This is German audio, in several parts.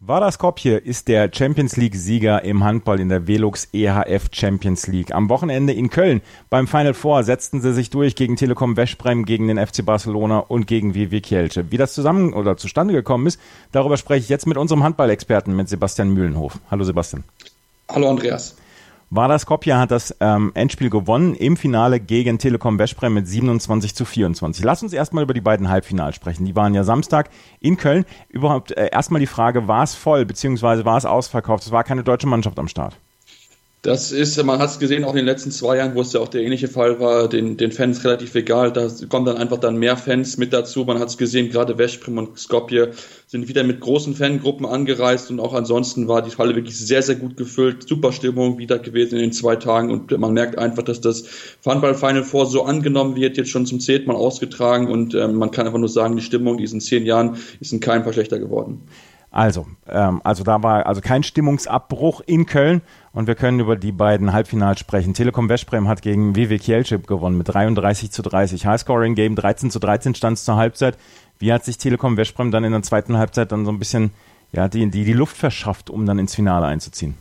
Vardar Skopje ist der Champions League-Sieger im Handball in der Velux EHF Champions League. Am Wochenende in Köln beim Final Four setzten sie sich durch gegen Telekom Westbrem, gegen den FC Barcelona und gegen WW Kielce. Wie das zusammen oder zustande gekommen ist, darüber spreche ich jetzt mit unserem Handballexperten, mit Sebastian Mühlenhof. Hallo Sebastian. Hallo Andreas. Vardar Skopje hat das ähm, Endspiel gewonnen im Finale gegen Telekom Veszprem mit 27 zu 24. Lass uns erstmal über die beiden Halbfinals sprechen. Die waren ja Samstag in Köln. Überhaupt äh, erstmal die Frage, war es voll, beziehungsweise war es ausverkauft? Es war keine deutsche Mannschaft am Start. Das ist, man hat es gesehen, auch in den letzten zwei Jahren, wo es ja auch der ähnliche Fall war, den, den Fans relativ egal. Da kommen dann einfach dann mehr Fans mit dazu. Man hat es gesehen, gerade Veszprem und Skopje sind wieder mit großen Fangruppen angereist und auch ansonsten war die Halle wirklich sehr, sehr gut gefüllt. Super Stimmung wieder gewesen in den zwei Tagen und man merkt einfach, dass das Handball Final Four so angenommen wird, jetzt schon zum zehnten Mal ausgetragen und äh, man kann einfach nur sagen, die Stimmung in diesen zehn Jahren ist in keinem Fall schlechter geworden. Also, ähm, also da war also kein Stimmungsabbruch in Köln und wir können über die beiden Halbfinals sprechen. Telekom Westbrem hat gegen WW Kielce gewonnen mit 33 zu 30. Highscoring Game 13 zu 13 stand es zur Halbzeit. Wie hat sich Telekom Westbrem dann in der zweiten Halbzeit dann so ein bisschen ja, die, die, die Luft verschafft, um dann ins Finale einzuziehen?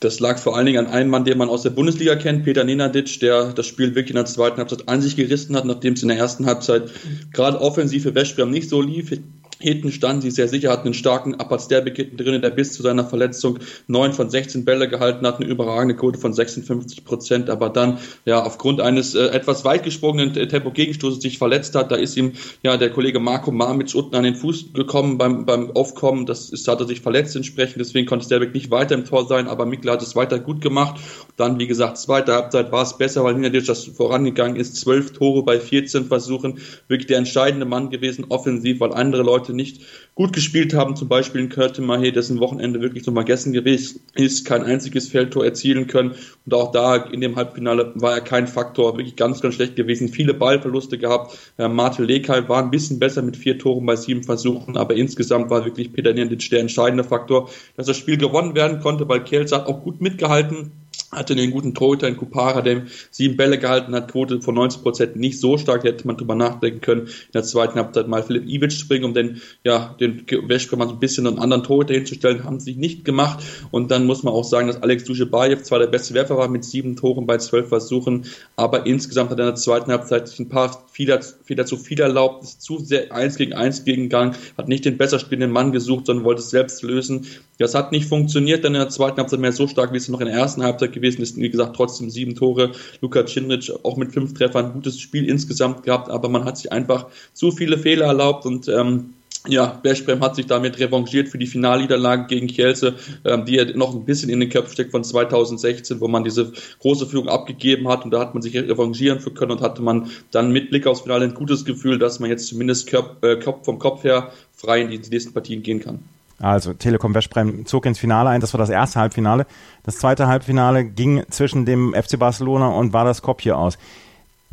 Das lag vor allen Dingen an einem Mann, den man aus der Bundesliga kennt, Peter Nenadic, der das Spiel wirklich in der zweiten Halbzeit an sich gerissen hat, nachdem es in der ersten Halbzeit gerade offensiv für Westbrem nicht so lief. Hinten stand sie sehr sicher, hat einen starken Upper Stairback hinten drin, der bis zu seiner Verletzung neun von 16 Bälle gehalten hat, eine überragende Quote von 56 Prozent, aber dann ja aufgrund eines äh, etwas weit gesprungenen Tempo-Gegenstoßes sich verletzt hat. Da ist ihm ja der Kollege Marco Marmitz unten an den Fuß gekommen beim, beim Aufkommen. Das ist, hat er sich verletzt entsprechend, deswegen konnte Stairback nicht weiter im Tor sein, aber Mikla hat es weiter gut gemacht. Dann, wie gesagt, zweite Halbzeit war es besser, weil Ninadic das vorangegangen ist. Zwölf Tore bei 14 Versuchen. Wirklich der entscheidende Mann gewesen, offensiv, weil andere Leute Leute nicht gut gespielt haben, zum Beispiel in Kurt Mahe, dessen Wochenende wirklich zum Vergessen gewesen ist, kein einziges Feldtor erzielen können. Und auch da in dem Halbfinale war er kein Faktor, wirklich ganz, ganz schlecht gewesen. Viele Ballverluste gehabt. Äh, Martel Lekay war ein bisschen besser mit vier Toren bei sieben Versuchen, aber insgesamt war wirklich Peter Niendic der entscheidende Faktor, dass das Spiel gewonnen werden konnte, weil Kielce hat auch gut mitgehalten hatte einen guten Torhüter in Kupara, der sieben Bälle gehalten hat, Quote von 90 Prozent nicht so stark, hätte man drüber nachdenken können, in der zweiten Halbzeit mal Philipp Ivic zu bringen, um den, ja, den Wäschke mal so ein bisschen einen anderen Torhüter hinzustellen, haben sie nicht gemacht und dann muss man auch sagen, dass Alex Duschebaev zwar der beste Werfer war mit sieben Toren bei zwölf Versuchen, aber insgesamt hat er in der zweiten Halbzeit sich ein paar Fehler, Fehler zu viel erlaubt, ist zu sehr eins gegen eins gegengegangen, hat nicht den besser spielenden Mann gesucht, sondern wollte es selbst lösen. Das hat nicht funktioniert dann in der zweiten Halbzeit mehr so stark, wie es noch in der ersten Halbzeit gewesen ist. Wie gesagt, trotzdem sieben Tore. Luka Cindric auch mit fünf Treffern, gutes Spiel insgesamt gehabt, aber man hat sich einfach zu viele Fehler erlaubt und ähm, ja, Bergbrem hat sich damit revanchiert für die Finalniederlage gegen Kielce, ähm, die ja noch ein bisschen in den Köpfen steckt von 2016, wo man diese große Führung abgegeben hat und da hat man sich revanchieren für können und hatte man dann mit Blick aufs Finale ein gutes Gefühl, dass man jetzt zumindest Köp, äh, vom Kopf her frei in die nächsten Partien gehen kann. Also Telekom Westbrem zog ins Finale ein. Das war das erste Halbfinale. Das zweite Halbfinale ging zwischen dem FC Barcelona und Vardar Skopje aus.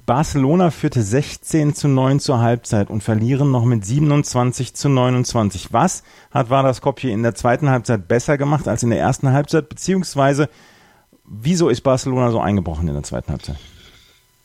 Barcelona führte 16 zu 9 zur Halbzeit und verlieren noch mit 27 zu 29. Was hat Vardar Skopje in der zweiten Halbzeit besser gemacht als in der ersten Halbzeit? Beziehungsweise, wieso ist Barcelona so eingebrochen in der zweiten Halbzeit?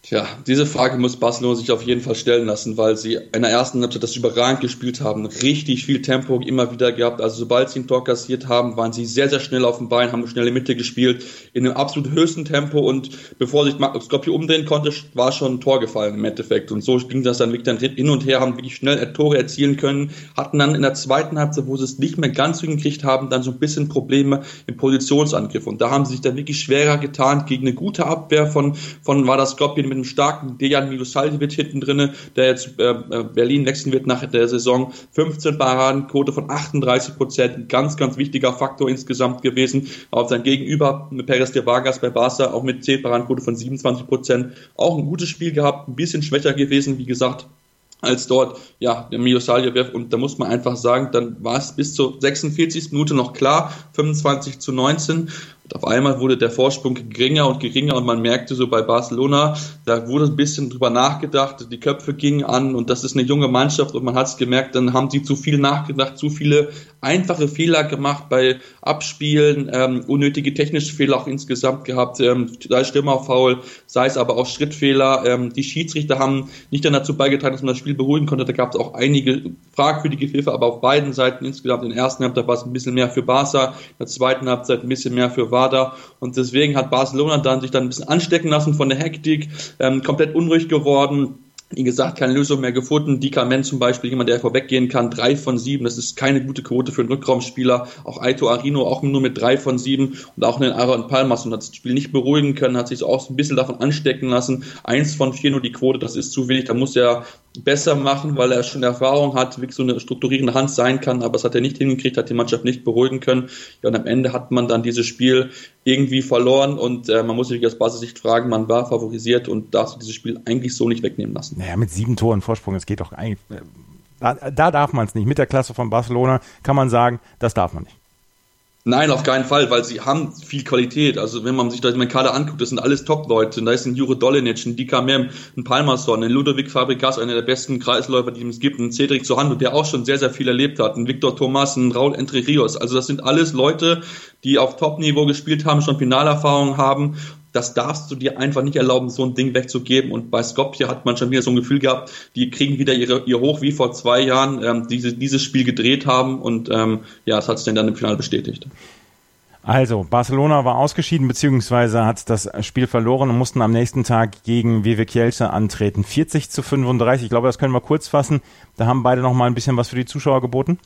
Tja, diese Frage muss Barcelona sich auf jeden Fall stellen lassen, weil sie in der ersten Halbzeit das überragend gespielt haben, richtig viel Tempo immer wieder gehabt. Also sobald sie ein Tor kassiert haben, waren sie sehr, sehr schnell auf dem Bein, haben schnelle Mitte gespielt, in einem absolut höchsten Tempo und bevor sich Skopje umdrehen konnte, war schon ein Tor gefallen im Endeffekt. Und so ging das dann wirklich dann hin und her, haben wirklich schnell Tore erzielen können, hatten dann in der zweiten Halbzeit, wo sie es nicht mehr ganz hingekriegt haben, dann so ein bisschen Probleme im Positionsangriff. Und da haben sie sich dann wirklich schwerer getan gegen eine gute Abwehr von, von war das Skopje mit einem starken Dejan Milosaljevic hinten drinne, der jetzt äh, äh, Berlin wechseln wird nach der Saison. 15 Paradenquote von 38 Prozent, ein ganz, ganz wichtiger Faktor insgesamt gewesen. Auf sein Gegenüber Perez de Vargas bei Barca auch mit 10 Paradenquote von 27 Prozent. Auch ein gutes Spiel gehabt, ein bisschen schwächer gewesen, wie gesagt, als dort, ja, der Milosaljev. Und da muss man einfach sagen, dann war es bis zur 46. Minute noch klar, 25 zu 19. Und auf einmal wurde der Vorsprung geringer und geringer und man merkte so bei Barcelona, da wurde ein bisschen drüber nachgedacht, die Köpfe gingen an und das ist eine junge Mannschaft und man hat es gemerkt, dann haben sie zu viel nachgedacht, zu viele einfache Fehler gemacht bei Abspielen, ähm, unnötige technische Fehler auch insgesamt gehabt, ähm, sei Stürmerfaul, sei es aber auch Schrittfehler. Ähm, die Schiedsrichter haben nicht dann dazu beigetragen, dass man das Spiel beruhigen konnte. Da gab es auch einige fragwürdige Pfiffe, aber auf beiden Seiten insgesamt. In der ersten Halbzeit war es ein bisschen mehr für Barca, in der zweiten Halbzeit ein bisschen mehr für Wada und deswegen hat Barcelona dann sich dann ein bisschen anstecken lassen von der Hektik, ähm, komplett unruhig geworden wie gesagt, keine Lösung mehr gefunden. Dikamen zum Beispiel, jemand, der vorweggehen kann, drei von sieben. Das ist keine gute Quote für einen Rückraumspieler. Auch Aito Arino auch nur mit drei von sieben und auch einen Aaron Palmas und hat das Spiel nicht beruhigen können, hat sich auch ein bisschen davon anstecken lassen. Eins von vier nur die Quote, das ist zu wenig. Da muss er besser machen, weil er schon Erfahrung hat, wie so eine strukturierende Hand sein kann, aber es hat er nicht hingekriegt, hat die Mannschaft nicht beruhigen können. Ja, und am Ende hat man dann dieses Spiel irgendwie verloren und äh, man muss sich aus Basissicht fragen, man war favorisiert und darf dieses Spiel eigentlich so nicht wegnehmen lassen. Naja, mit sieben Toren Vorsprung, es geht doch eigentlich. Äh, da, da darf man es nicht. Mit der Klasse von Barcelona kann man sagen, das darf man nicht. Nein, auf keinen Fall, weil sie haben viel Qualität. Also wenn man sich da den Kader anguckt, das sind alles Top-Leute. Da ist ein Jure Dolinic, ein Dika Mem, ein Palmerson, ein Ludovic Fabrikas, einer der besten Kreisläufer, die es gibt, ein Cedric Sohando, der auch schon sehr, sehr viel erlebt hat, ein Victor Thomas, ein Raul Entre Rios. Also das sind alles Leute, die auf Top-Niveau gespielt haben, schon Finalerfahrung haben das darfst du dir einfach nicht erlauben, so ein Ding wegzugeben. Und bei Skopje hat man schon wieder so ein Gefühl gehabt, die kriegen wieder ihre, ihr Hoch wie vor zwei Jahren, ähm, diese, dieses Spiel gedreht haben und ähm, ja, das hat es dann im Finale bestätigt. Also, Barcelona war ausgeschieden, beziehungsweise hat das Spiel verloren und mussten am nächsten Tag gegen Vive Kielce antreten. 40 zu 35, ich glaube, das können wir kurz fassen. Da haben beide noch mal ein bisschen was für die Zuschauer geboten.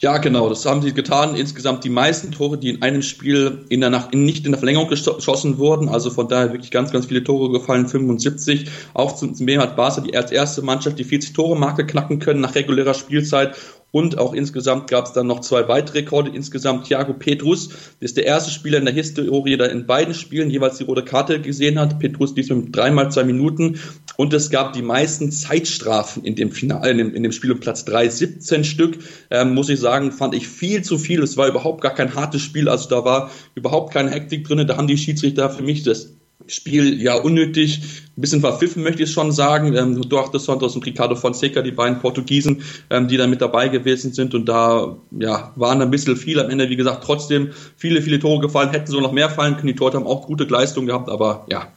Ja, genau, das haben sie getan. Insgesamt die meisten Tore, die in einem Spiel in der Nacht, nicht in der Verlängerung geschossen wurden. Also von daher wirklich ganz, ganz viele Tore gefallen, 75. Auch zum, zum hat Barca die als erste Mannschaft die 40-Tore-Marke knacken können nach regulärer Spielzeit und auch insgesamt gab es dann noch zwei weitere Rekorde. Insgesamt Thiago Petrus ist der erste Spieler in der Historie, der in beiden Spielen jeweils die rote Karte gesehen hat. Petrus diesmal mit dreimal zwei Minuten. Und es gab die meisten Zeitstrafen in dem Finale, in dem, in dem Spiel um Platz drei, 17 Stück. Ähm, muss ich sagen, fand ich viel zu viel. Es war überhaupt gar kein hartes Spiel. Also da war überhaupt keine Hektik drin. Da haben die Schiedsrichter für mich das Spiel ja unnötig, ein bisschen verpfiffen möchte ich schon sagen. Ähm, Duarte Santos und Ricardo Fonseca, die beiden Portugiesen, ähm, die da mit dabei gewesen sind und da ja, waren ein bisschen viel am Ende. Wie gesagt, trotzdem viele, viele Tore gefallen, hätten so noch mehr fallen können. Die Torte haben auch gute Leistungen gehabt, aber ja.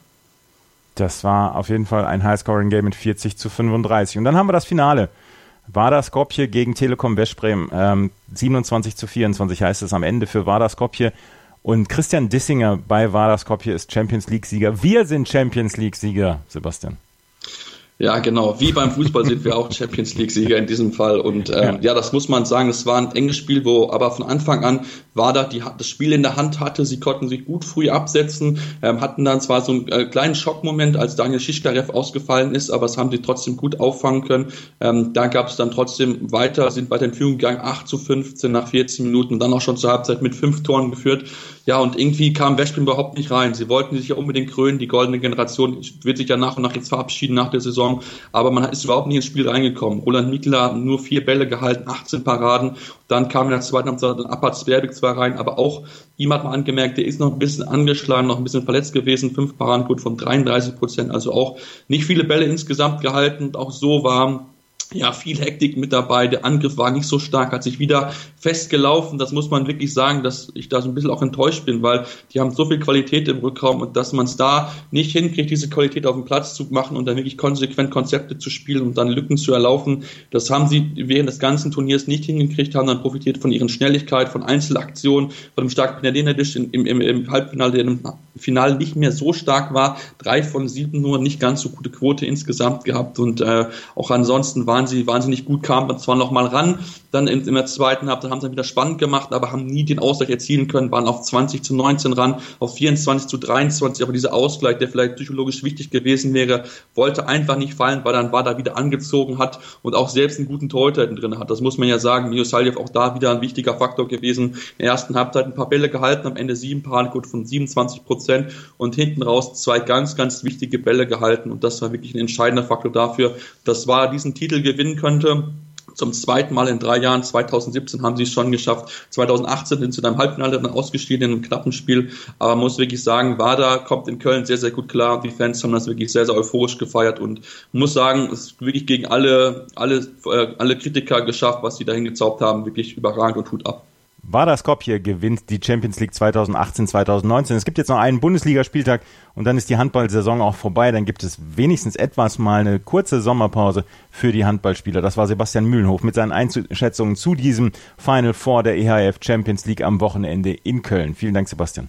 Das war auf jeden Fall ein Highscoring-Game mit 40 zu 35. Und dann haben wir das Finale. Vardar Skopje gegen Telekom Westbrem. Ähm, 27 zu 24 heißt es am Ende für Vardar Skopje. Und Christian Dissinger bei Vardar Skopje ist Champions League-Sieger. Wir sind Champions League-Sieger, Sebastian. Ja, genau. Wie beim Fußball sind wir auch Champions League-Sieger in diesem Fall. Und ähm, ja. ja. das muss man sagen. Es war ein enges Spiel, wo aber von Anfang an war da die das Spiel in der Hand hatte. Sie konnten sich gut früh absetzen, ähm, hatten dann zwar so einen äh, kleinen Schockmoment, als Daniel Schischkarev ausgefallen ist, aber es haben sie trotzdem gut auffangen können. Ähm, da gab es dann trotzdem weiter, sind weiter in Führung gegangen, 8 zu 15 nach 14 Minuten, dann auch schon zur Halbzeit mit fünf Toren geführt. Ja, und irgendwie kam Westbrem überhaupt nicht rein. Sie wollten sich ja unbedingt krönen. Die goldene Generation wird sich ja nach und nach jetzt verabschieden nach der Saison. Aber man ist überhaupt nicht ins Spiel reingekommen. Roland Mikler nur vier Bälle gehalten, 18 Paraden. Dann kam in der zweiten Halbzeit Apat Zwerbeck zwar rein, aber auch ihm hat man angemerkt, der ist noch ein bisschen angeschlagen, noch ein bisschen verletzt gewesen. Fünf Paraden gut von 33 Prozent. Also auch nicht viele Bälle insgesamt gehalten. Und auch so war ja, viel Hektik mit dabei. Der Angriff war nicht so stark, hat sich wieder festgelaufen. Das muss man wirklich sagen, dass ich da so ein bisschen auch enttäuscht bin, weil die haben so viel Qualität im Rückraum und dass man es da nicht hinkriegt, diese Qualität auf dem Platz zu machen und dann wirklich konsequent Konzepte zu spielen und dann Lücken zu erlaufen. Das haben sie während des ganzen Turniers nicht hingekriegt, haben dann profitiert von ihren Schnelligkeit, von Einzelaktionen, von dem starken Penadinadisch im, im, im Halbfinale, der Finale nicht mehr so stark war. Drei von sieben nur, nicht ganz so gute Quote insgesamt gehabt und äh, auch ansonsten waren sie wahnsinnig gut, kamen zwar noch mal ran, dann in, in der zweiten Halbzeit haben sie wieder spannend gemacht, aber haben nie den Ausgleich erzielen können, waren auf 20 zu 19 ran, auf 24 zu 23, aber dieser Ausgleich, der vielleicht psychologisch wichtig gewesen wäre, wollte einfach nicht fallen, weil dann war da wieder angezogen hat und auch selbst einen guten Torhüter drin hat. Das muss man ja sagen. Miosaljev auch da wieder ein wichtiger Faktor gewesen. In der ersten Halbzeit ein paar Bälle gehalten, am Ende sieben Paarquote von 27 Prozent und hinten raus zwei ganz, ganz wichtige Bälle gehalten und das war wirklich ein entscheidender Faktor dafür, dass war diesen Titel gewinnen könnte zum zweiten Mal in drei Jahren. 2017 haben sie es schon geschafft. 2018 sind sie in einem Halbfinale dann ausgeschieden in einem knappen Spiel. Aber man muss wirklich sagen, Wada kommt in Köln sehr, sehr gut klar. Die Fans haben das wirklich sehr, sehr euphorisch gefeiert und muss sagen, es ist wirklich gegen alle, alle, äh, alle Kritiker geschafft, was sie dahin gezaubert haben. Wirklich überragend und Hut ab. Vardar Skopje gewinnt die Champions League 2018, 2019. Es gibt jetzt noch einen Bundesligaspieltag und dann ist die Handballsaison auch vorbei. Dann gibt es wenigstens etwas mal eine kurze Sommerpause für die Handballspieler. Das war Sebastian Mühlenhof mit seinen Einschätzungen zu diesem Final Four der EHF Champions League am Wochenende in Köln. Vielen Dank, Sebastian.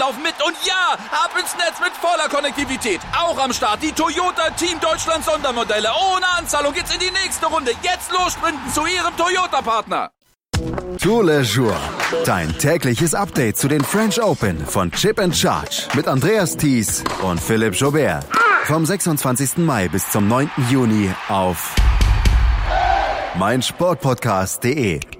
laufen mit und ja, ab ins Netz mit voller Konnektivität. Auch am Start die Toyota Team Deutschland Sondermodelle. Ohne Anzahlung geht's in die nächste Runde. Jetzt los sprinten zu Ihrem Toyota-Partner. Tour Le Jour. Dein tägliches Update zu den French Open von Chip and Charge mit Andreas Thies und Philipp Jobert. Vom 26. Mai bis zum 9. Juni auf meinsportpodcast.de.